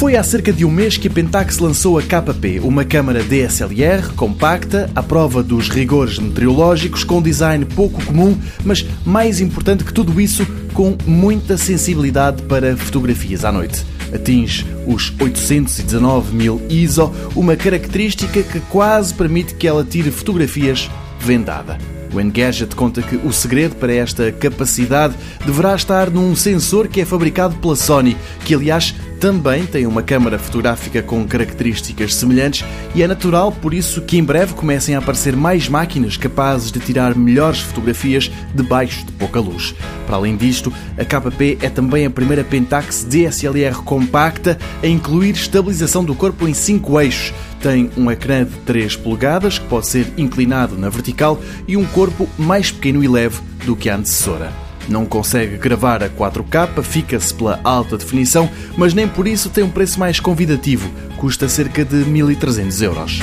Foi há cerca de um mês que a Pentax lançou a KP, uma câmara DSLR compacta, à prova dos rigores meteorológicos, com design pouco comum, mas mais importante que tudo isso, com muita sensibilidade para fotografias à noite. Atinge os 819 mil ISO, uma característica que quase permite que ela tire fotografias vendada. O Engadget conta que o segredo para esta capacidade deverá estar num sensor que é fabricado pela Sony, que aliás também tem uma câmara fotográfica com características semelhantes e é natural por isso que em breve comecem a aparecer mais máquinas capazes de tirar melhores fotografias debaixo de pouca luz. Para além disto, a KP é também a primeira Pentax DSLR compacta a incluir estabilização do corpo em 5 eixos. Tem um ecrã de 3 polegadas que pode ser inclinado na vertical e um corpo mais pequeno e leve do que a antecessora. Não consegue gravar a 4K, fica-se pela alta definição, mas nem por isso tem um preço mais convidativo. Custa cerca de 1.300 euros.